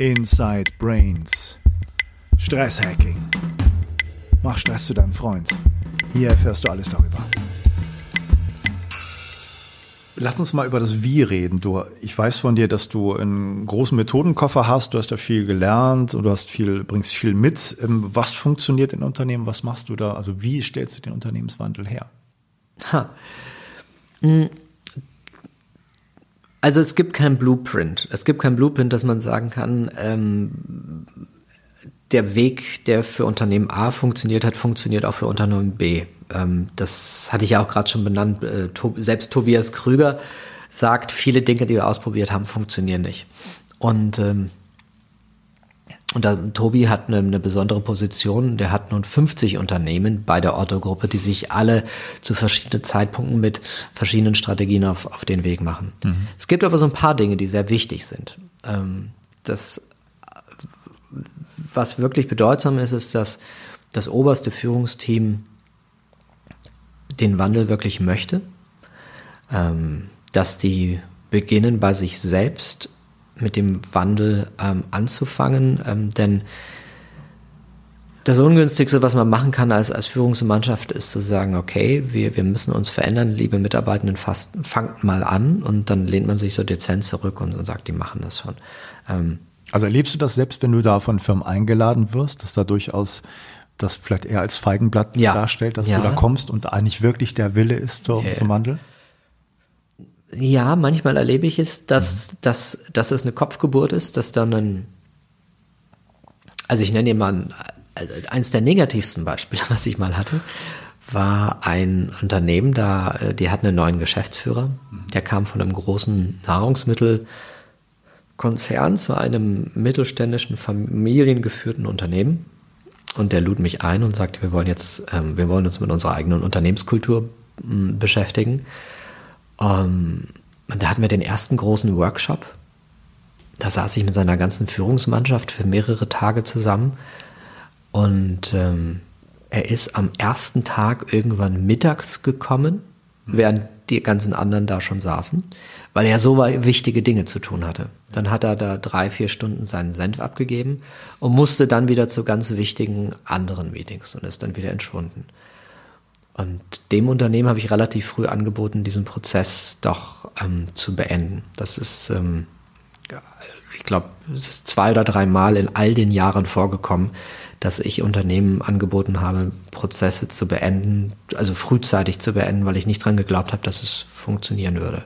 Inside Brains. Stresshacking. Mach Stress zu deinem Freund. Hier erfährst du alles darüber. Lass uns mal über das Wie reden. Du, ich weiß von dir, dass du einen großen Methodenkoffer hast. Du hast da viel gelernt und du hast viel, bringst viel mit. Ähm, was funktioniert in Unternehmen? Was machst du da? Also wie stellst du den Unternehmenswandel her? Ha. Also es gibt kein Blueprint. Es gibt kein Blueprint, dass man sagen kann, ähm, der Weg, der für Unternehmen A funktioniert hat, funktioniert auch für Unternehmen B. Ähm, das hatte ich ja auch gerade schon benannt. Äh, selbst Tobias Krüger sagt, viele Dinge, die wir ausprobiert haben, funktionieren nicht. Und ähm, und da, Tobi hat eine, eine, besondere Position. Der hat nun 50 Unternehmen bei der Otto-Gruppe, die sich alle zu verschiedenen Zeitpunkten mit verschiedenen Strategien auf, auf den Weg machen. Mhm. Es gibt aber so ein paar Dinge, die sehr wichtig sind. Ähm, das, was wirklich bedeutsam ist, ist, dass das oberste Führungsteam den Wandel wirklich möchte, ähm, dass die beginnen bei sich selbst mit dem Wandel ähm, anzufangen, ähm, denn das Ungünstigste, was man machen kann als, als Führungsmannschaft, ist zu sagen, okay, wir, wir müssen uns verändern, liebe Mitarbeitenden, fast, fangt mal an und dann lehnt man sich so dezent zurück und, und sagt, die machen das schon. Ähm, also erlebst du das selbst, wenn du da von Firmen eingeladen wirst, dass da durchaus das vielleicht eher als Feigenblatt ja. darstellt, dass ja. du da kommst und eigentlich wirklich der Wille ist zum, yeah. zum Wandel? Ja, manchmal erlebe ich es, dass, mhm. dass, dass es eine Kopfgeburt ist, dass dann ein, also ich nenne dir mal ein, eins der negativsten Beispiele, was ich mal hatte, war ein Unternehmen, da, die hatten einen neuen Geschäftsführer, mhm. der kam von einem großen Nahrungsmittelkonzern zu einem mittelständischen, familiengeführten Unternehmen. Und der lud mich ein und sagte, wir wollen jetzt, ähm, wir wollen uns mit unserer eigenen Unternehmenskultur beschäftigen. Ähm, da hatten wir den ersten großen Workshop. Da saß ich mit seiner ganzen Führungsmannschaft für mehrere Tage zusammen. Und ähm, er ist am ersten Tag irgendwann mittags gekommen, mhm. während die ganzen anderen da schon saßen, weil er so wichtige Dinge zu tun hatte. Dann hat er da drei, vier Stunden seinen Senf abgegeben und musste dann wieder zu ganz wichtigen anderen Meetings und ist dann wieder entschwunden. Und dem Unternehmen habe ich relativ früh angeboten, diesen Prozess doch ähm, zu beenden. Das ist, ähm, ich glaube, es ist zwei oder drei Mal in all den Jahren vorgekommen, dass ich Unternehmen angeboten habe, Prozesse zu beenden, also frühzeitig zu beenden, weil ich nicht dran geglaubt habe, dass es funktionieren würde.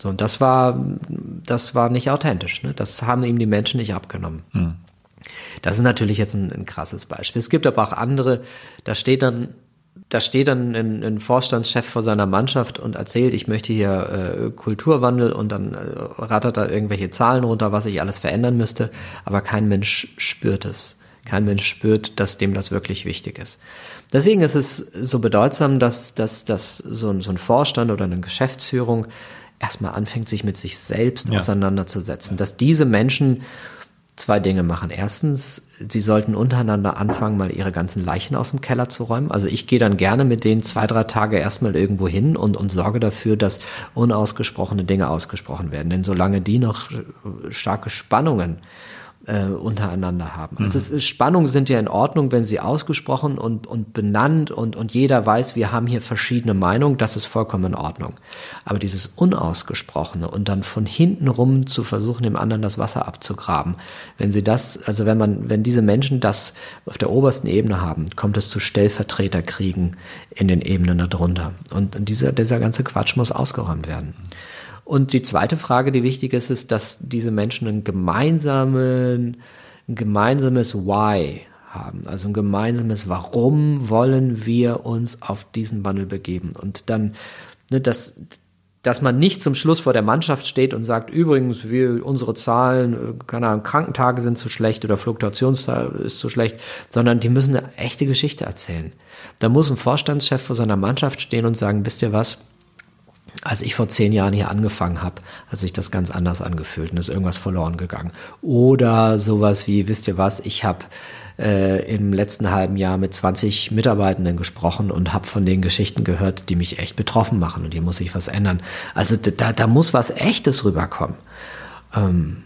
So, und das war, das war nicht authentisch. Ne? Das haben ihm die Menschen nicht abgenommen. Hm. Das ist natürlich jetzt ein, ein krasses Beispiel. Es gibt aber auch andere, da steht dann da steht dann ein, ein, Vorstandschef vor seiner Mannschaft und erzählt, ich möchte hier äh, Kulturwandel und dann äh, rattert da irgendwelche Zahlen runter, was ich alles verändern müsste, aber kein Mensch spürt es. Kein Mensch spürt, dass dem das wirklich wichtig ist. Deswegen ist es so bedeutsam, dass, dass, dass so, ein, so ein Vorstand oder eine Geschäftsführung erstmal anfängt, sich mit sich selbst ja. auseinanderzusetzen, dass diese Menschen zwei Dinge machen. Erstens, sie sollten untereinander anfangen, mal ihre ganzen Leichen aus dem Keller zu räumen. Also ich gehe dann gerne mit denen zwei, drei Tage erstmal irgendwo hin und, und sorge dafür, dass unausgesprochene Dinge ausgesprochen werden. Denn solange die noch starke Spannungen äh, untereinander haben. Also es ist, Spannungen sind ja in Ordnung, wenn sie ausgesprochen und, und benannt und, und jeder weiß, wir haben hier verschiedene Meinungen, das ist vollkommen in Ordnung. Aber dieses Unausgesprochene und dann von hinten rum zu versuchen, dem anderen das Wasser abzugraben, wenn sie das, also wenn man, wenn diese Menschen das auf der obersten Ebene haben, kommt es zu Stellvertreterkriegen in den Ebenen darunter. Und, und dieser, dieser ganze Quatsch muss ausgeräumt werden. Und die zweite Frage, die wichtig ist, ist, dass diese Menschen einen gemeinsamen, ein gemeinsames Why haben, also ein gemeinsames Warum wollen wir uns auf diesen Wandel begeben. Und dann, ne, dass, dass man nicht zum Schluss vor der Mannschaft steht und sagt, übrigens, wir, unsere Zahlen, keine Ahnung, Krankentage sind zu schlecht oder Fluktuationszahl ist zu schlecht, sondern die müssen eine echte Geschichte erzählen. Da muss ein Vorstandschef vor seiner Mannschaft stehen und sagen, wisst ihr was, als ich vor zehn Jahren hier angefangen habe, hat sich das ganz anders angefühlt und ist irgendwas verloren gegangen. Oder sowas wie, wisst ihr was, ich habe äh, im letzten halben Jahr mit 20 Mitarbeitenden gesprochen und habe von den Geschichten gehört, die mich echt betroffen machen und hier muss sich was ändern. Also da, da muss was Echtes rüberkommen. Ähm,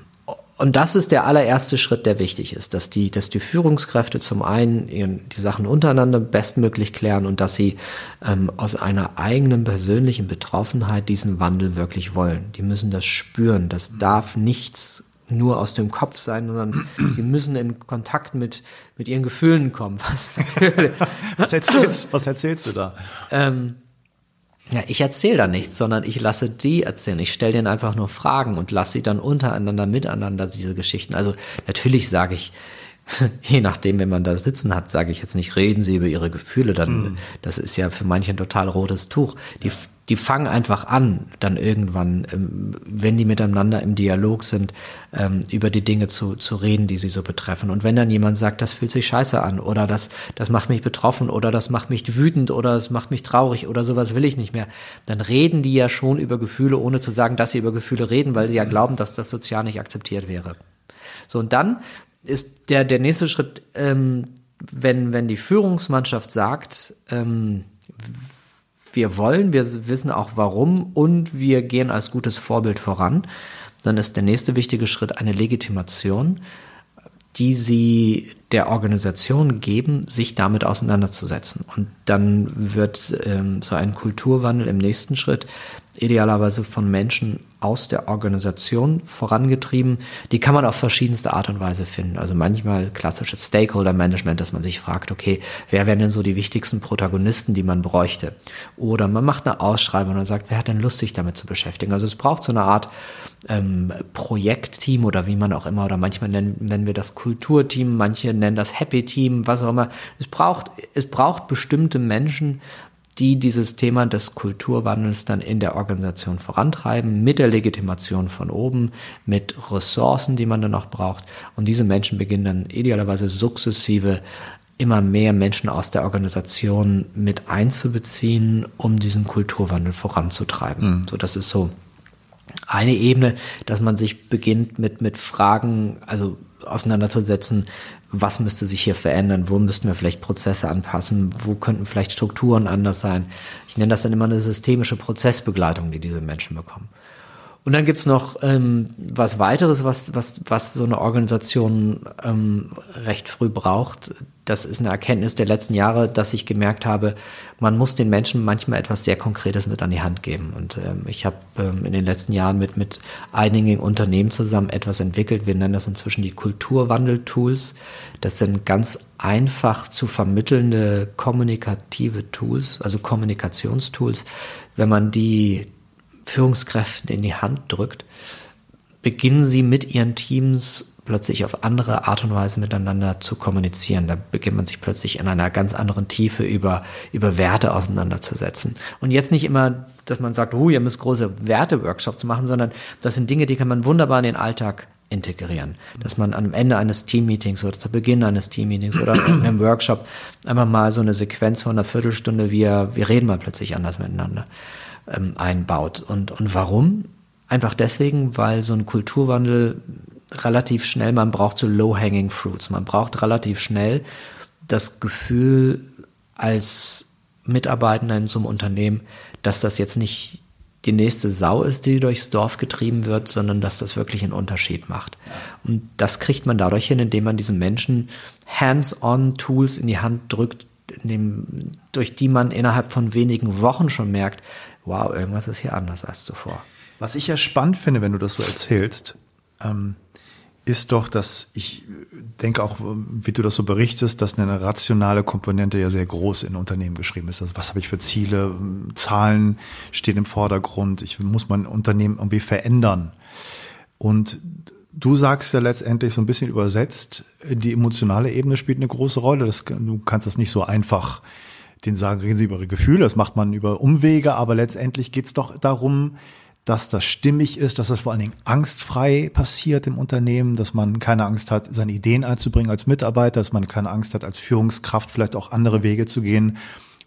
und das ist der allererste Schritt, der wichtig ist, dass die, dass die Führungskräfte zum einen die Sachen untereinander bestmöglich klären und dass sie ähm, aus einer eigenen persönlichen Betroffenheit diesen Wandel wirklich wollen. Die müssen das spüren. Das darf nichts nur aus dem Kopf sein, sondern die müssen in Kontakt mit, mit ihren Gefühlen kommen. Was, was, erzählst, was erzählst du da? Ähm, ja, ich erzähle da nichts, sondern ich lasse die erzählen. Ich stelle denen einfach nur Fragen und lasse sie dann untereinander, miteinander diese Geschichten. Also natürlich sage ich, je nachdem, wenn man da sitzen hat, sage ich jetzt nicht, reden Sie über Ihre Gefühle, dann, mm. das ist ja für manche ein total rotes Tuch. Die, die fangen einfach an, dann irgendwann, ähm, wenn die miteinander im Dialog sind, ähm, über die Dinge zu, zu reden, die sie so betreffen. Und wenn dann jemand sagt, das fühlt sich scheiße an oder das, das macht mich betroffen oder das macht mich wütend oder es macht mich traurig oder sowas will ich nicht mehr, dann reden die ja schon über Gefühle, ohne zu sagen, dass sie über Gefühle reden, weil sie ja glauben, dass das sozial nicht akzeptiert wäre. So, und dann ist der, der nächste Schritt, ähm, wenn, wenn die Führungsmannschaft sagt, ähm, wir wollen, wir wissen auch warum und wir gehen als gutes Vorbild voran, dann ist der nächste wichtige Schritt eine Legitimation, die sie der Organisation geben, sich damit auseinanderzusetzen. Und dann wird ähm, so ein Kulturwandel im nächsten Schritt idealerweise von Menschen aus der Organisation vorangetrieben. Die kann man auf verschiedenste Art und Weise finden. Also manchmal klassisches Stakeholder-Management, dass man sich fragt, okay, wer wären denn so die wichtigsten Protagonisten, die man bräuchte? Oder man macht eine Ausschreibung und sagt, wer hat denn Lust, sich damit zu beschäftigen? Also es braucht so eine Art ähm, Projektteam oder wie man auch immer, oder manchmal nennen, nennen wir das Kulturteam, manche nennen das Happy Team, was auch immer. Es braucht, es braucht bestimmte Menschen, die dieses Thema des Kulturwandels dann in der Organisation vorantreiben, mit der Legitimation von oben, mit Ressourcen, die man dann auch braucht. Und diese Menschen beginnen dann idealerweise sukzessive immer mehr Menschen aus der Organisation mit einzubeziehen, um diesen Kulturwandel voranzutreiben. Mhm. So, das ist so eine Ebene, dass man sich beginnt mit, mit Fragen, also auseinanderzusetzen, was müsste sich hier verändern, wo müssten wir vielleicht Prozesse anpassen, wo könnten vielleicht Strukturen anders sein. Ich nenne das dann immer eine systemische Prozessbegleitung, die diese Menschen bekommen. Und dann gibt's noch ähm, was weiteres, was, was, was so eine Organisation ähm, recht früh braucht. Das ist eine Erkenntnis der letzten Jahre, dass ich gemerkt habe, man muss den Menschen manchmal etwas sehr Konkretes mit an die Hand geben. Und ähm, ich habe ähm, in den letzten Jahren mit, mit einigen Unternehmen zusammen etwas entwickelt. Wir nennen das inzwischen die Kulturwandel-Tools. Das sind ganz einfach zu vermittelnde kommunikative Tools, also Kommunikationstools. Wenn man die Führungskräften in die Hand drückt, beginnen sie mit ihren Teams plötzlich auf andere Art und Weise miteinander zu kommunizieren. Da beginnt man sich plötzlich in einer ganz anderen Tiefe über, über Werte auseinanderzusetzen. Und jetzt nicht immer, dass man sagt, oh, ihr müsst große Werte-Workshops machen, sondern das sind Dinge, die kann man wunderbar in den Alltag integrieren. Dass man am Ende eines Teammeetings oder zu Beginn eines Teammeetings oder in einem Workshop einfach mal so eine Sequenz von einer Viertelstunde, wir, wir reden mal plötzlich anders miteinander ähm, einbaut. Und, und warum? Einfach deswegen, weil so ein Kulturwandel relativ schnell, man braucht so low-hanging fruits. Man braucht relativ schnell das Gefühl als Mitarbeitender in so einem Unternehmen, dass das jetzt nicht die nächste Sau ist, die durchs Dorf getrieben wird, sondern dass das wirklich einen Unterschied macht. Und das kriegt man dadurch hin, indem man diesen Menschen hands-on Tools in die Hand drückt, dem, durch die man innerhalb von wenigen Wochen schon merkt, wow, irgendwas ist hier anders als zuvor. Was ich ja spannend finde, wenn du das so erzählst, ähm, ist doch, dass ich denke auch, wie du das so berichtest, dass eine rationale Komponente ja sehr groß in Unternehmen geschrieben ist. Also was habe ich für Ziele? Zahlen stehen im Vordergrund. Ich muss mein Unternehmen irgendwie verändern. Und du sagst ja letztendlich so ein bisschen übersetzt, die emotionale Ebene spielt eine große Rolle. Das, du kannst das nicht so einfach den sagen, reden sie über ihre Gefühle, das macht man über Umwege, aber letztendlich geht es doch darum, dass das stimmig ist, dass das vor allen Dingen angstfrei passiert im Unternehmen, dass man keine Angst hat, seine Ideen einzubringen als Mitarbeiter, dass man keine Angst hat, als Führungskraft vielleicht auch andere Wege zu gehen,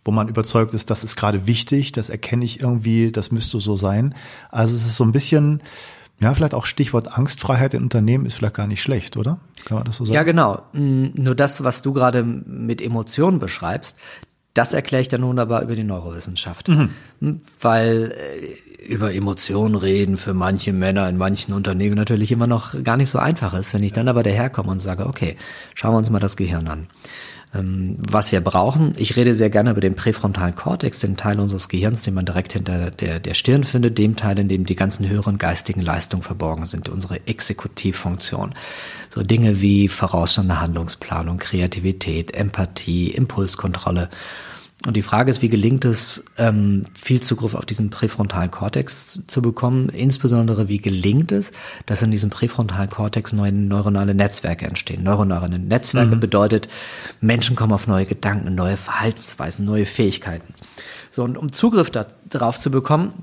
wo man überzeugt ist, das ist gerade wichtig, das erkenne ich irgendwie, das müsste so sein. Also es ist so ein bisschen, ja, vielleicht auch Stichwort Angstfreiheit in Unternehmen ist vielleicht gar nicht schlecht, oder? Kann man das so sagen? Ja, genau. Nur das, was du gerade mit Emotionen beschreibst, das erkläre ich dann wunderbar über die Neurowissenschaft. Mhm. Weil äh, über Emotionen reden für manche Männer in manchen Unternehmen natürlich immer noch gar nicht so einfach ist. Wenn ich dann aber daherkomme und sage, okay, schauen wir uns mal das Gehirn an. Ähm, was wir brauchen, ich rede sehr gerne über den präfrontalen Kortex, den Teil unseres Gehirns, den man direkt hinter der, der Stirn findet, dem Teil, in dem die ganzen höheren geistigen Leistungen verborgen sind, unsere Exekutivfunktion. So Dinge wie vorausschauende Handlungsplanung, Kreativität, Empathie, Impulskontrolle. Und die Frage ist, wie gelingt es, ähm, viel Zugriff auf diesen präfrontalen Kortex zu bekommen? Insbesondere, wie gelingt es, dass in diesem präfrontalen Kortex neue neuronale Netzwerke entstehen? Neuronale Netzwerke mhm. bedeutet, Menschen kommen auf neue Gedanken, neue Verhaltensweisen, neue Fähigkeiten. So, und um Zugriff darauf zu bekommen,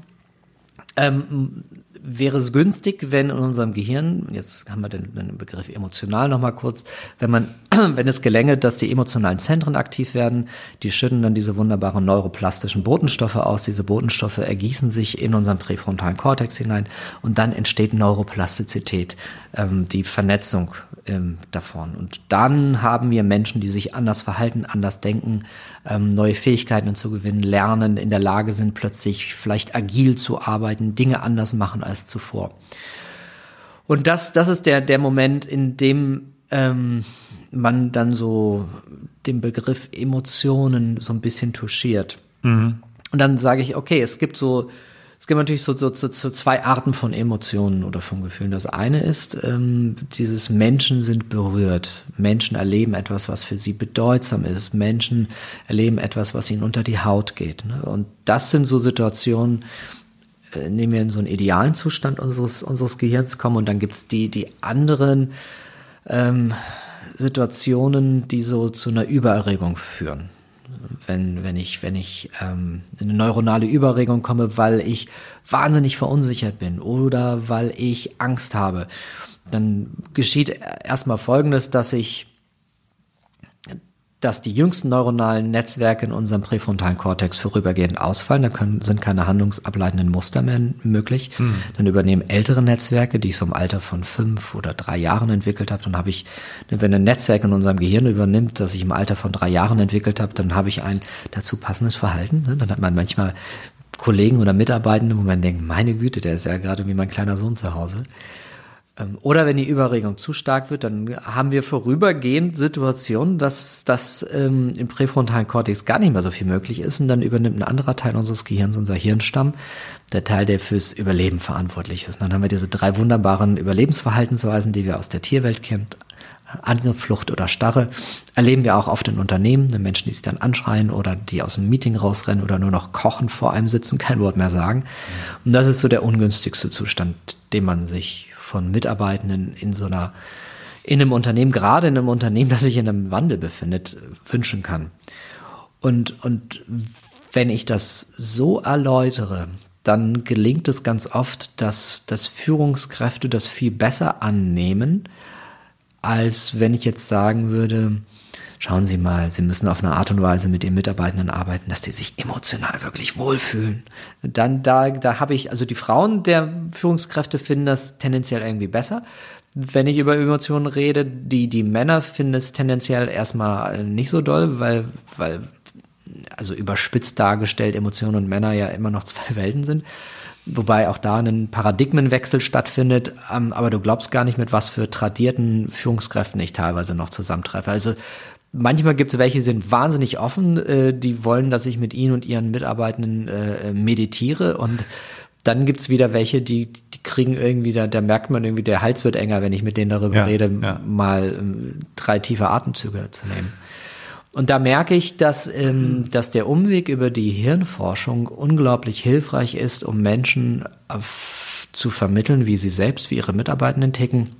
ähm, wäre es günstig, wenn in unserem Gehirn, jetzt haben wir den, den Begriff emotional nochmal kurz, wenn man, wenn es gelänge, dass die emotionalen Zentren aktiv werden, die schütten dann diese wunderbaren neuroplastischen Botenstoffe aus. Diese Botenstoffe ergießen sich in unseren präfrontalen Kortex hinein und dann entsteht Neuroplastizität, ähm, die Vernetzung ähm, davon. Und dann haben wir Menschen, die sich anders verhalten, anders denken, ähm, neue Fähigkeiten hinzugewinnen, lernen, in der Lage sind, plötzlich vielleicht agil zu arbeiten, Dinge anders machen als zuvor. Und das, das ist der, der Moment, in dem ähm, man dann so den Begriff Emotionen so ein bisschen touchiert. Mhm. Und dann sage ich, okay, es gibt so es gibt natürlich so, so, so, so zwei Arten von Emotionen oder von Gefühlen. Das eine ist, ähm, dieses Menschen sind berührt. Menschen erleben etwas, was für sie bedeutsam ist. Menschen erleben etwas, was ihnen unter die Haut geht. Ne? Und das sind so Situationen, äh, in denen wir in so einen idealen Zustand unseres, unseres Gehirns kommen. Und dann gibt's die, die anderen ähm, Situationen, die so zu einer Übererregung führen wenn, wenn ich, wenn ich ähm, in eine neuronale Überregung komme, weil ich wahnsinnig verunsichert bin oder weil ich Angst habe, dann geschieht erstmal Folgendes, dass ich dass die jüngsten neuronalen Netzwerke in unserem präfrontalen Kortex vorübergehend ausfallen. Da können, sind keine handlungsableitenden Muster mehr möglich. Mhm. Dann übernehmen ältere Netzwerke, die ich so im Alter von fünf oder drei Jahren entwickelt habe. Dann habe ich, wenn ein Netzwerk in unserem Gehirn übernimmt, das ich im Alter von drei Jahren entwickelt habe, dann habe ich ein dazu passendes Verhalten. Ne? Dann hat man manchmal Kollegen oder Mitarbeitende, wo man denkt, meine Güte, der ist ja gerade wie mein kleiner Sohn zu Hause. Ähm, oder wenn die Überregung zu stark wird, dann haben wir vorübergehend Situationen, dass das ähm, im präfrontalen Kortex gar nicht mehr so viel möglich ist und dann übernimmt ein anderer Teil unseres Gehirns, unser Hirnstamm, der Teil, der fürs Überleben verantwortlich ist. Und dann haben wir diese drei wunderbaren Überlebensverhaltensweisen, die wir aus der Tierwelt kennen. Angriff, Flucht oder Starre erleben wir auch oft in Unternehmen, die Menschen, die sich dann anschreien oder die aus dem Meeting rausrennen oder nur noch kochen vor einem sitzen, kein Wort mehr sagen. Und das ist so der ungünstigste Zustand, den man sich von Mitarbeitenden in so einer, in einem Unternehmen, gerade in einem Unternehmen, das sich in einem Wandel befindet, wünschen kann. Und, und wenn ich das so erläutere, dann gelingt es ganz oft, dass, dass Führungskräfte das viel besser annehmen, als wenn ich jetzt sagen würde, schauen Sie mal, Sie müssen auf eine Art und Weise mit den Mitarbeitenden arbeiten, dass die sich emotional wirklich wohlfühlen. Dann, da, da habe ich, also die Frauen der Führungskräfte finden das tendenziell irgendwie besser. Wenn ich über Emotionen rede, die, die Männer finden es tendenziell erstmal nicht so doll, weil, weil, also überspitzt dargestellt Emotionen und Männer ja immer noch zwei Welten sind wobei auch da ein Paradigmenwechsel stattfindet. Ähm, aber du glaubst gar nicht, mit was für tradierten Führungskräften ich teilweise noch zusammentreffe. Also Manchmal gibt es welche, die sind wahnsinnig offen, äh, die wollen, dass ich mit ihnen und ihren Mitarbeitenden äh, meditiere und dann gibt's wieder welche, die, die kriegen irgendwie, da, da merkt man irgendwie, der Hals wird enger, wenn ich mit denen darüber ja, rede, ja. mal ähm, drei tiefe Atemzüge zu nehmen. Und da merke ich, dass, ähm, dass der Umweg über die Hirnforschung unglaublich hilfreich ist, um Menschen äh, zu vermitteln, wie sie selbst, wie ihre Mitarbeitenden ticken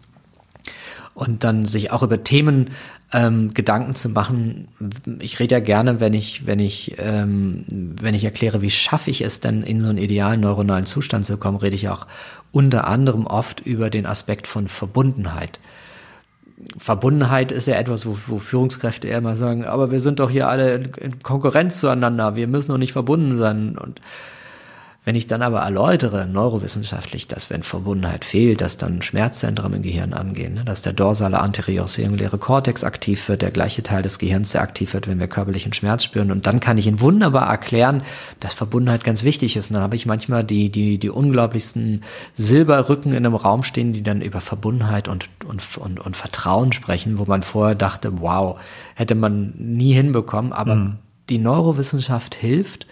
und dann sich auch über Themen ähm, Gedanken zu machen. Ich rede ja gerne, wenn ich, wenn ich, ähm, wenn ich erkläre, wie schaffe ich es denn, in so einen idealen neuronalen Zustand zu kommen, rede ich auch unter anderem oft über den Aspekt von Verbundenheit. Verbundenheit ist ja etwas, wo, wo Führungskräfte eher immer sagen, aber wir sind doch hier alle in, in Konkurrenz zueinander, wir müssen doch nicht verbunden sein. Und Wenn ich dann aber erläutere, neurowissenschaftlich, dass wenn Verbundenheit fehlt, dass dann Schmerzzentren im Gehirn angehen, ne? dass der dorsale anterior singuläre Kortex aktiv wird, der gleiche Teil des Gehirns, der aktiv wird, wenn wir körperlichen Schmerz spüren. Und dann kann ich Ihnen wunderbar erklären, dass Verbundenheit ganz wichtig ist. Und dann habe ich manchmal die, die, die unglaublichsten Silberrücken in einem Raum stehen, die dann über Verbundenheit und, und, und, und Vertrauen sprechen, wo man vorher dachte, wow, hätte man nie hinbekommen. Aber mhm. die Neurowissenschaft hilft,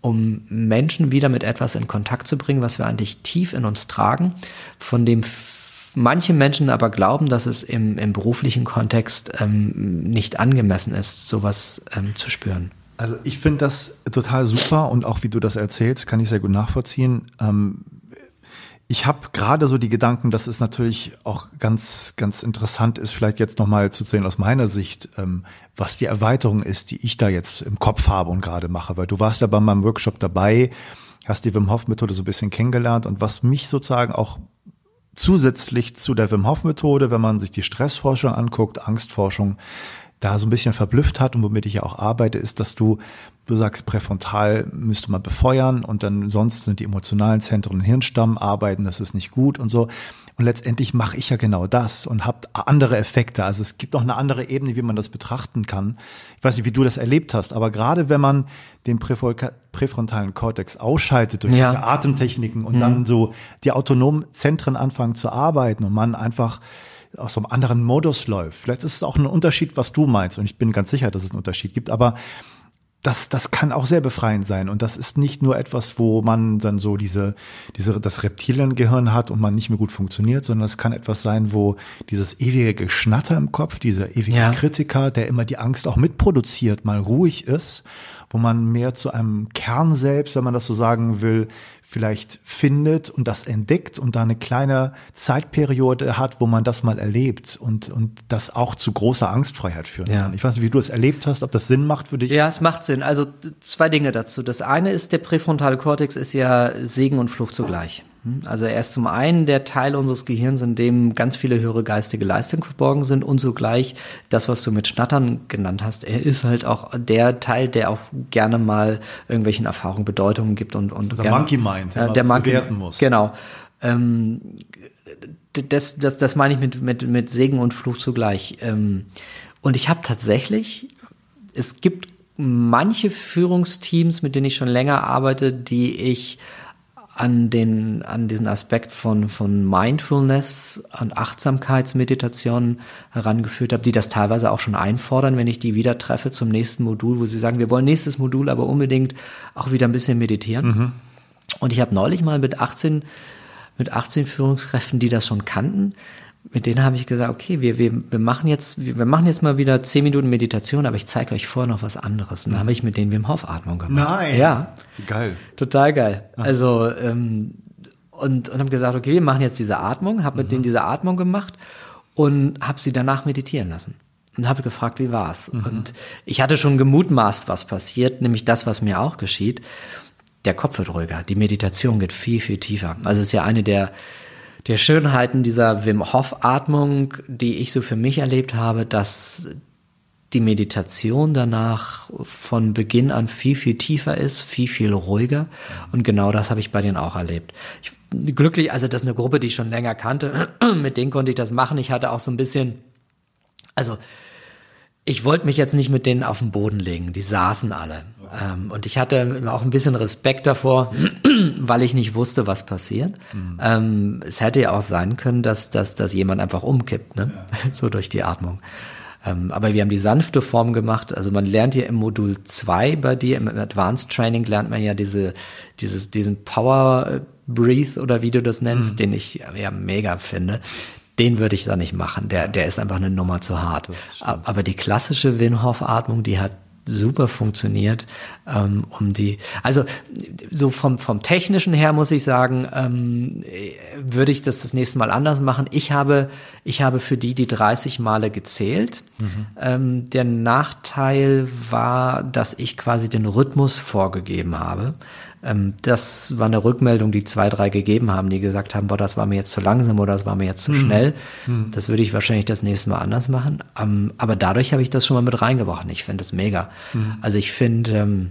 um Menschen wieder mit etwas in Kontakt zu bringen, was wir eigentlich tief in uns tragen, von dem manche Menschen aber glauben, dass es im, im beruflichen Kontext ähm, nicht angemessen ist, sowas ähm, zu spüren. Also ich finde das total super und auch wie du das erzählst, kann ich sehr gut nachvollziehen. Ähm, ich habe gerade so die Gedanken, dass es natürlich auch ganz, ganz interessant ist, vielleicht jetzt nochmal zu sehen aus meiner Sicht, ähm, was die Erweiterung ist, die ich da jetzt im Kopf habe und gerade mache. Weil du warst ja bei meinem Workshop dabei, hast die Wim Hof Methode so ein bisschen kennengelernt und was mich sozusagen auch zusätzlich zu der Wim Hof Methode, wenn man sich die Stressforschung anguckt, Angstforschung, da so ein bisschen verblüfft hat und womit ich ja auch arbeite, ist, dass du, du sagst, präfrontal müsste man befeuern und dann sonst sind die emotionalen Zentren im Hirnstamm arbeiten, das ist nicht gut und so. Und letztendlich mache ich ja genau das und habe andere Effekte. Also es gibt noch eine andere Ebene, wie man das betrachten kann. Ich weiß nicht, wie du das erlebt hast, aber gerade wenn man den präfrontalen Kortex ausschaltet durch ja. Atemtechniken und mhm. dann so die autonomen Zentren anfangen zu arbeiten und man einfach aus so einem anderen Modus läuft. Vielleicht ist es auch ein Unterschied, was du meinst. Und ich bin ganz sicher, dass es einen Unterschied gibt. Aber das, das kann auch sehr befreiend sein. Und das ist nicht nur etwas, wo man dann so diese, diese, das Reptiliengehirn hat und man nicht mehr gut funktioniert, sondern es kann etwas sein, wo dieses ewige Geschnatter im Kopf, dieser ewige ja. Kritiker, der immer die Angst auch mitproduziert, mal ruhig ist, wo man mehr zu einem Kern selbst, wenn man das so sagen will, vielleicht findet und das entdeckt und da eine kleine Zeitperiode hat, wo man das mal erlebt und, und das auch zu großer Angstfreiheit führen ja. kann. Ich weiß nicht, wie du es erlebt hast, ob das Sinn macht für dich. Ja, es macht Sinn. Also zwei Dinge dazu. Das eine ist, der präfrontale Kortex ist ja Segen und Flucht zugleich. Hm? Also er ist zum einen der Teil unseres Gehirns, in dem ganz viele höhere geistige Leistungen verborgen sind und zugleich das, was du mit Schnattern genannt hast, er ist halt auch der Teil, der auch gerne mal irgendwelchen Erfahrungen Bedeutungen gibt und und der Monkey Mind, der, der Monkey bewerten muss. Genau. Ähm, das, das, das meine ich mit, mit, mit Segen und Fluch zugleich. Ähm, und ich habe tatsächlich, es gibt manche Führungsteams, mit denen ich schon länger arbeite, die ich an den, an diesen Aspekt von, von Mindfulness und Achtsamkeitsmeditation herangeführt habe, die das teilweise auch schon einfordern, wenn ich die wieder treffe zum nächsten Modul, wo sie sagen, wir wollen nächstes Modul aber unbedingt auch wieder ein bisschen meditieren. Mhm. Und ich habe neulich mal mit 18, mit 18 Führungskräften, die das schon kannten, mit denen habe ich gesagt, okay, wir, wir, wir machen jetzt, wir, wir machen jetzt mal wieder zehn Minuten Meditation, aber ich zeige euch vorher noch was anderes. Und dann habe ich mit denen Wim Hof Atmung gemacht. Nein. Ja. Geil. Total geil. Ach. Also, ähm, und, und haben gesagt, okay, wir machen jetzt diese Atmung, habe mit mhm. denen diese Atmung gemacht und habe sie danach meditieren lassen. Und habe gefragt, wie war's? Mhm. Und ich hatte schon gemutmaßt, was passiert, nämlich das, was mir auch geschieht. Der Kopf wird ruhiger, die Meditation geht viel, viel tiefer. Also es ist ja eine der der Schönheiten dieser Wim Hof Atmung, die ich so für mich erlebt habe, dass die Meditation danach von Beginn an viel, viel tiefer ist, viel, viel ruhiger. Und genau das habe ich bei denen auch erlebt. Ich, glücklich, also das ist eine Gruppe, die ich schon länger kannte. Mit denen konnte ich das machen. Ich hatte auch so ein bisschen, also ich wollte mich jetzt nicht mit denen auf den Boden legen. Die saßen alle. Ähm, und ich hatte auch ein bisschen Respekt davor, weil ich nicht wusste, was passiert. Mhm. Ähm, es hätte ja auch sein können, dass, dass, dass jemand einfach umkippt, ne? Ja. so durch die Atmung. Ähm, aber wir haben die sanfte Form gemacht. Also man lernt ja im Modul 2 bei dir, im Advanced Training lernt man ja diese, dieses, diesen Power Breathe oder wie du das nennst, mhm. den ich ja mega finde den würde ich da nicht machen. Der, der ist einfach eine Nummer zu hart. Aber die klassische Wim Hof Atmung, die hat super funktioniert, ähm, um die, also so vom, vom technischen her muss ich sagen, ähm, würde ich das das nächste Mal anders machen. Ich habe, ich habe für die die 30 Male gezählt. Mhm. Ähm, der Nachteil war, dass ich quasi den Rhythmus vorgegeben habe. Ähm, das war eine Rückmeldung, die zwei, drei gegeben haben, die gesagt haben, boah, das war mir jetzt zu langsam oder das war mir jetzt zu mhm. schnell. Mhm. Das würde ich wahrscheinlich das nächste Mal anders machen. Ähm, aber dadurch habe ich das schon mal mit reingebrochen. Ich finde das mega. Mhm. Also ich finde, ähm,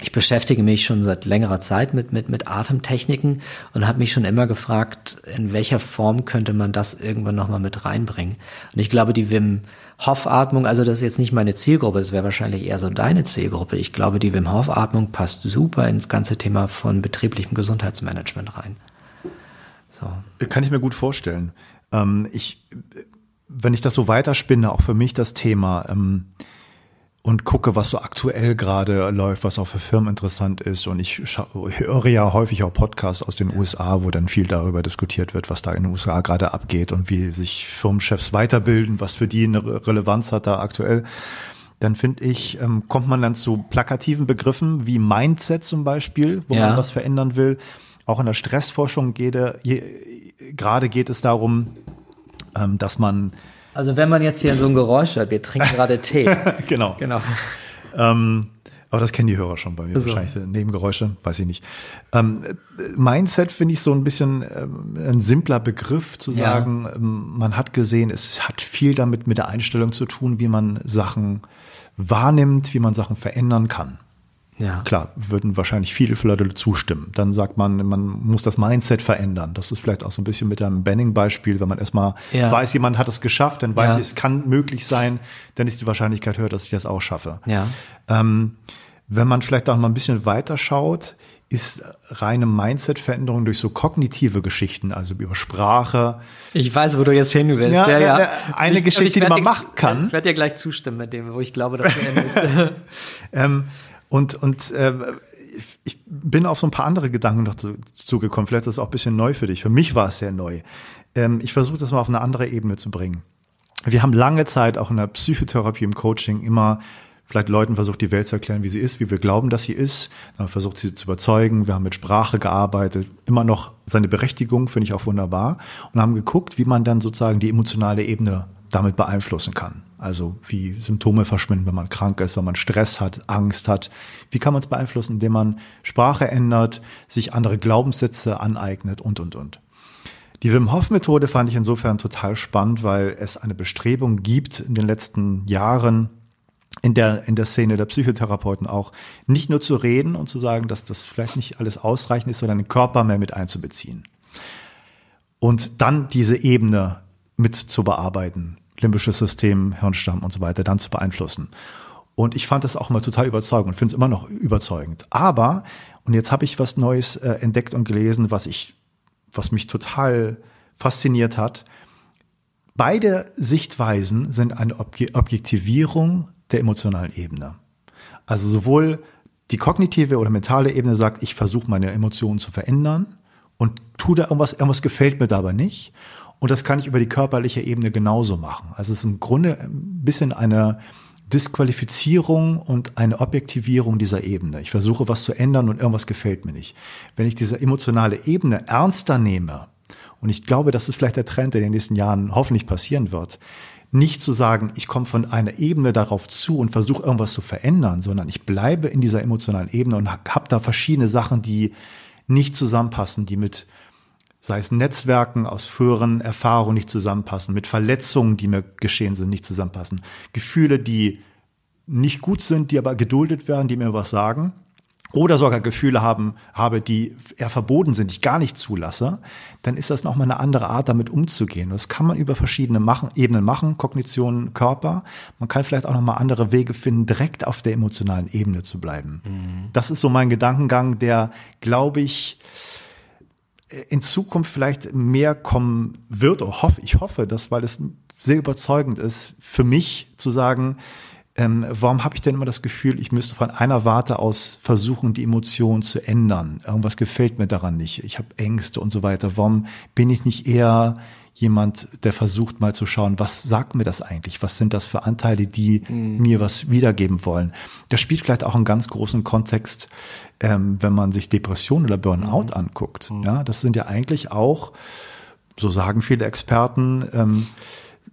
ich beschäftige mich schon seit längerer Zeit mit, mit, mit Atemtechniken und habe mich schon immer gefragt, in welcher Form könnte man das irgendwann nochmal mit reinbringen. Und ich glaube, die Wim Hof Atmung, also das ist jetzt nicht meine Zielgruppe, das wäre wahrscheinlich eher so deine Zielgruppe. Ich glaube, die Wim Hof Atmung passt super ins ganze Thema von betrieblichem Gesundheitsmanagement rein. So. Kann ich mir gut vorstellen. Ähm, ich, wenn ich das so weiterspinne, auch für mich das Thema, ähm, und gucke, was so aktuell gerade läuft, was auch für Firmen interessant ist. Und ich höre ja häufig auch Podcasts aus den USA, wo dann viel darüber diskutiert wird, was da in den USA gerade abgeht und wie sich Firmenchefs weiterbilden, was für die eine Relevanz hat da aktuell. Dann finde ich, ähm, kommt man dann zu plakativen Begriffen wie Mindset zum Beispiel, wo ja. man was verändern will. Auch in der Stressforschung gerade geht es darum, ähm, dass man also wenn man jetzt hier so ein Geräusch hört, wir trinken gerade Tee. genau. genau. Ähm, aber das kennen die Hörer schon bei mir so. wahrscheinlich. Nebengeräusche, weiß ich nicht. Ähm, Mindset finde ich so ein bisschen ähm, ein simpler Begriff zu sagen. Ja. Ähm, man hat gesehen, es hat viel damit mit der Einstellung zu tun, wie man Sachen wahrnimmt, wie man Sachen verändern kann. Ja. Klar, würden wahrscheinlich viele Leute zustimmen. Dann sagt man, man muss das Mindset verändern. Das ist vielleicht auch so ein bisschen mit einem Banning-Beispiel, wenn man erstmal ja. weiß, jemand hat es geschafft, dann weiß ja. ich, es kann möglich sein, dann ist die Wahrscheinlichkeit höher, dass ich das auch schaffe. Ja. Ähm, wenn man vielleicht auch mal ein bisschen weiter schaut, ist reine Mindset-Veränderung durch so kognitive Geschichten, also über Sprache. Ich weiß, wo du jetzt hin willst. Ja, ja, ja. Eine ich, Geschichte, die man machen kann. Ich werde dir gleich zustimmen mit dem, wo ich glaube, dass du endest. ähm, und, und äh, ich bin auf so ein paar andere Gedanken noch zu, zugekommen. Vielleicht ist es auch ein bisschen neu für dich. Für mich war es sehr neu. Ähm, ich versuche das mal auf eine andere Ebene zu bringen. Wir haben lange Zeit auch in der Psychotherapie, im Coaching immer vielleicht Leuten versucht, die Welt zu erklären, wie sie ist, wie wir glauben, dass sie ist. Dann haben versucht, sie zu überzeugen. Wir haben mit Sprache gearbeitet. Immer noch seine Berechtigung, finde ich auch wunderbar. Und haben geguckt, wie man dann sozusagen die emotionale Ebene damit beeinflussen kann. Also wie Symptome verschwinden, wenn man krank ist, wenn man Stress hat, Angst hat. Wie kann man es beeinflussen, indem man Sprache ändert, sich andere Glaubenssätze aneignet und, und, und. Die Wim Hof Methode fand ich insofern total spannend, weil es eine Bestrebung gibt in den letzten Jahren, in der, in der Szene der Psychotherapeuten auch, nicht nur zu reden und zu sagen, dass das vielleicht nicht alles ausreichend ist, sondern den Körper mehr mit einzubeziehen. Und dann diese Ebene mit zu bearbeiten limbisches System, Hirnstamm und so weiter dann zu beeinflussen. Und ich fand das auch immer total überzeugend und finde es immer noch überzeugend. Aber, und jetzt habe ich was Neues äh, entdeckt und gelesen, was ich, was mich total fasziniert hat. Beide Sichtweisen sind eine Obje Objektivierung der emotionalen Ebene. Also sowohl die kognitive oder mentale Ebene sagt, ich versuche meine Emotionen zu verändern und tue da irgendwas, irgendwas gefällt mir dabei nicht. Und das kann ich über die körperliche Ebene genauso machen. Also es ist im Grunde ein bisschen eine Disqualifizierung und eine Objektivierung dieser Ebene. Ich versuche was zu ändern und irgendwas gefällt mir nicht. Wenn ich diese emotionale Ebene ernster nehme, und ich glaube, das ist vielleicht der Trend, der in den nächsten Jahren hoffentlich passieren wird, nicht zu sagen, ich komme von einer Ebene darauf zu und versuche irgendwas zu verändern, sondern ich bleibe in dieser emotionalen Ebene und habe da verschiedene Sachen, die nicht zusammenpassen, die mit sei es Netzwerken aus früheren Erfahrungen nicht zusammenpassen, mit Verletzungen, die mir geschehen sind, nicht zusammenpassen, Gefühle, die nicht gut sind, die aber geduldet werden, die mir was sagen, oder sogar Gefühle haben, habe, die eher verboten sind, die ich gar nicht zulasse, dann ist das nochmal eine andere Art, damit umzugehen. Das kann man über verschiedene machen, Ebenen machen, Kognition, Körper. Man kann vielleicht auch nochmal andere Wege finden, direkt auf der emotionalen Ebene zu bleiben. Mhm. Das ist so mein Gedankengang, der, glaube ich, in Zukunft vielleicht mehr kommen wird. Ich hoffe das, weil es sehr überzeugend ist, für mich zu sagen, ähm, warum habe ich denn immer das Gefühl, ich müsste von einer Warte aus versuchen, die Emotionen zu ändern? Irgendwas gefällt mir daran nicht. Ich habe Ängste und so weiter. Warum bin ich nicht eher jemand, der versucht mal zu schauen, was sagt mir das eigentlich? Was sind das für Anteile, die mhm. mir was wiedergeben wollen? Das spielt vielleicht auch einen ganz großen Kontext, ähm, wenn man sich Depression oder Burnout mhm. anguckt. Mhm. Ja, das sind ja eigentlich auch, so sagen viele Experten, ähm,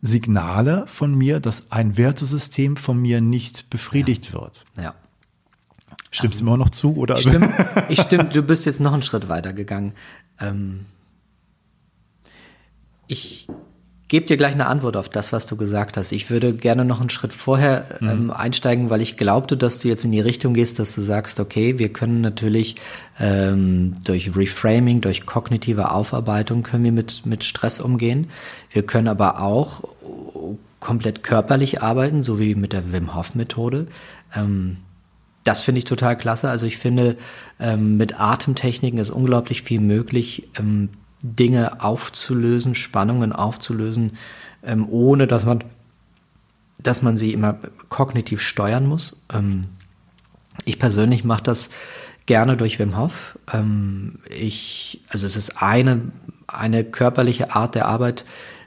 Signale von mir, dass ein Wertesystem von mir nicht befriedigt ja. wird. Ja. Stimmst du ähm, immer noch zu? Oder? Ich stimme, ich stimme, du bist jetzt noch einen Schritt weiter gegangen. Ähm, ich gebe dir gleich eine Antwort auf das, was du gesagt hast. Ich würde gerne noch einen Schritt vorher mhm. ähm, einsteigen, weil ich glaubte, dass du jetzt in die Richtung gehst, dass du sagst, okay, wir können natürlich ähm, durch Reframing, durch kognitive Aufarbeitung können wir mit, mit Stress umgehen. Wir können aber auch komplett körperlich arbeiten, so wie mit der Wim Hof Methode. Ähm, das finde ich total klasse. Also ich finde, ähm, mit Atemtechniken ist unglaublich viel möglich, ähm, Dinge aufzulösen, Spannungen aufzulösen, ähm, ohne dass man, dass man sie immer kognitiv steuern muss. Ähm, ich persönlich mache das gerne durch Wim Hof. Ähm, ich, also es ist eine, eine körperliche Art der Arbeit,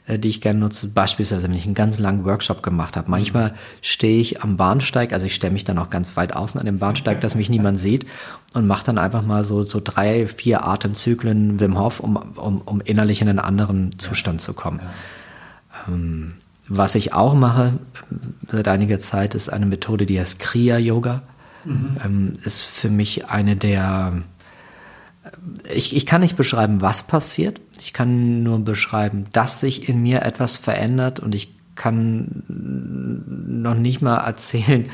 die ich gerne nutze. Beispielsweise, wenn ich einen ganz langen Workshop gemacht habe. Manchmal stehe ich am Bahnsteig, also ich stelle mich dann auch ganz weit außen an dem Bahnsteig, dass mich niemand sieht und mache dann einfach mal so, so drei, vier Atemzyklen Wim Hof, um, um, um innerlich in einen anderen Zustand zu kommen. Ähm, was ich auch mache seit einiger Zeit, ist eine Methode, die heißt Kriya Yoga. Mhm. Ähm, ist für mich eine der ich, ich kann nicht beschreiben, was passiert. Ich kann nur beschreiben, dass sich in mir etwas verändert und ich kann noch nicht mal erzählen,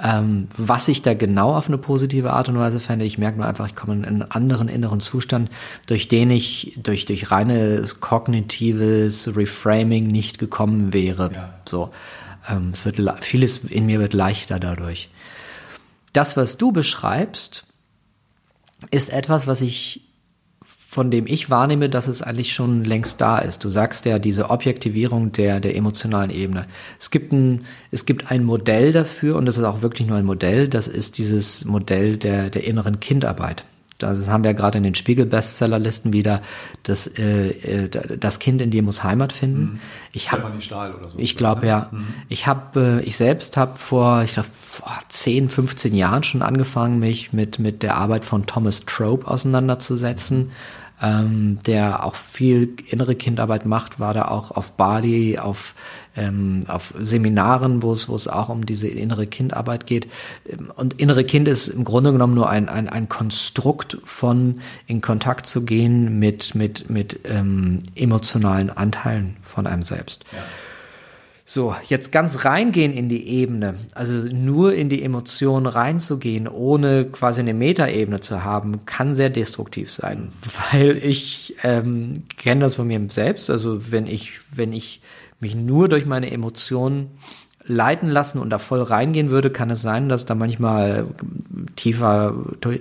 ähm, was ich da genau auf eine positive Art und Weise fände. Ich merke nur einfach, ich komme in einen anderen inneren Zustand, durch den ich durch, durch reines kognitives Reframing nicht gekommen wäre. Ja. So, ähm, es wird vieles in mir wird leichter dadurch. Das, was du beschreibst, ist etwas, was ich von dem ich wahrnehme, dass es eigentlich schon längst da ist. Du sagst ja diese Objektivierung der, der emotionalen Ebene. Es gibt, ein, es gibt ein Modell dafür und das ist auch wirklich nur ein Modell. Das ist dieses Modell der, der inneren Kindarbeit. Das haben wir gerade in den Spiegel-Bestsellerlisten wieder. Das, äh, äh das Kind in dir muss Heimat finden. Mhm. Ich habe, so, ich glaube ne? ja. Mhm. Ich habe, äh, ich selbst habe vor, ich glaube vor 10, 15 Jahren schon angefangen, mich mit mit der Arbeit von Thomas Trope auseinanderzusetzen ähm, der auch viel innere Kindarbeit macht, war da auch auf Bali, auf, ähm, auf Seminaren, wo es, wo es auch um diese innere Kindarbeit geht. Und innere Kind ist im Grunde genommen nur ein, ein, ein Konstrukt von in Kontakt zu gehen mit, mit, mit ähm, emotionalen Anteilen von einem selbst. Ja. So, jetzt ganz reingehen in die Ebene, also nur in die Emotionen reinzugehen, ohne quasi eine Metaebene zu haben, kann sehr destruktiv sein, weil ich ähm, kenne das von mir selbst. Also wenn ich, wenn ich mich nur durch meine Emotionen leiten lassen und da voll reingehen würde, kann es sein, dass da manchmal tiefer,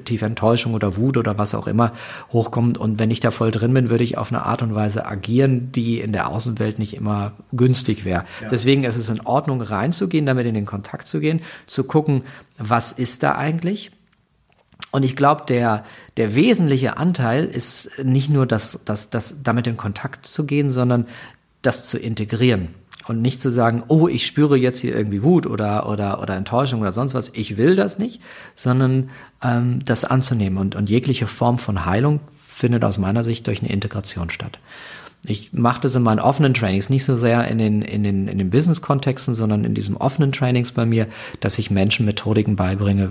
tiefe Enttäuschung oder Wut oder was auch immer hochkommt. Und wenn ich da voll drin bin, würde ich auf eine Art und Weise agieren, die in der Außenwelt nicht immer günstig wäre. Ja. Deswegen ist es in Ordnung, reinzugehen, damit in den Kontakt zu gehen, zu gucken, was ist da eigentlich? Und ich glaube, der, der wesentliche Anteil ist nicht nur das, das, das, damit in Kontakt zu gehen, sondern das zu integrieren und nicht zu sagen, oh, ich spüre jetzt hier irgendwie Wut oder oder oder Enttäuschung oder sonst was. Ich will das nicht, sondern ähm, das anzunehmen und und jegliche Form von Heilung findet aus meiner Sicht durch eine Integration statt. Ich mache das in meinen offenen Trainings, nicht so sehr in den, in den, in den Business-Kontexten, sondern in diesen offenen Trainings bei mir, dass ich Menschen Methodiken beibringe.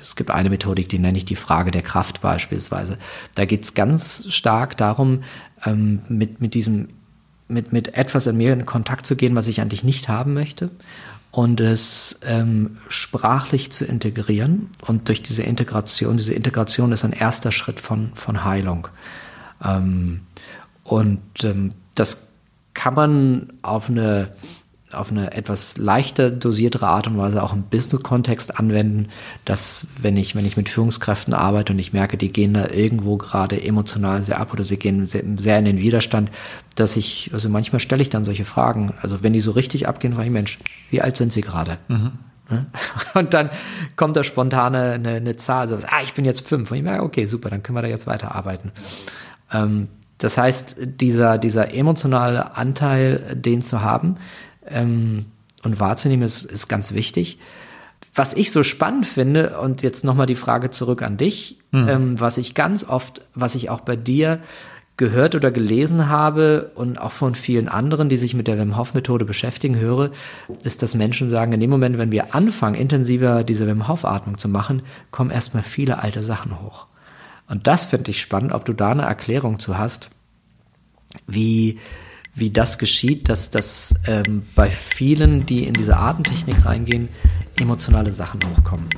Es gibt eine Methodik, die nenne ich die Frage der Kraft beispielsweise. Da geht es ganz stark darum, ähm, mit, mit diesem mit, mit etwas in mir in Kontakt zu gehen, was ich eigentlich nicht haben möchte und es ähm, sprachlich zu integrieren. Und durch diese Integration, diese Integration ist ein erster Schritt von, von Heilung. Ähm, und ähm, das kann man auf eine auf eine etwas leichter dosiertere Art und Weise auch im Business-Kontext anwenden, dass wenn ich, wenn ich mit Führungskräften arbeite und ich merke, die gehen da irgendwo gerade emotional sehr ab oder sie gehen sehr, sehr in den Widerstand, dass ich, also manchmal stelle ich dann solche Fragen. Also wenn die so richtig abgehen, frage ich, Mensch, wie alt sind sie gerade? Mhm. Und dann kommt da spontane eine, eine Zahl, so, ah, ich bin jetzt fünf. Und ich merke, okay, super, dann können wir da jetzt weiterarbeiten. Ähm, das heißt, dieser, dieser emotionale Anteil, den zu haben, ähm, und wahrzunehmen, ist, ist ganz wichtig. Was ich so spannend finde, und jetzt nochmal die Frage zurück an dich, mhm. ähm, was ich ganz oft, was ich auch bei dir gehört oder gelesen habe und auch von vielen anderen, die sich mit der Wim Hof Methode beschäftigen, höre, ist, dass Menschen sagen, in dem Moment, wenn wir anfangen, intensiver diese Wim Hof Atmung zu machen, kommen erstmal viele alte Sachen hoch. Und das finde ich spannend, ob du da eine Erklärung zu hast, wie, wie das geschieht, dass, dass ähm, bei vielen, die in diese Artentechnik reingehen, emotionale Sachen hochkommen.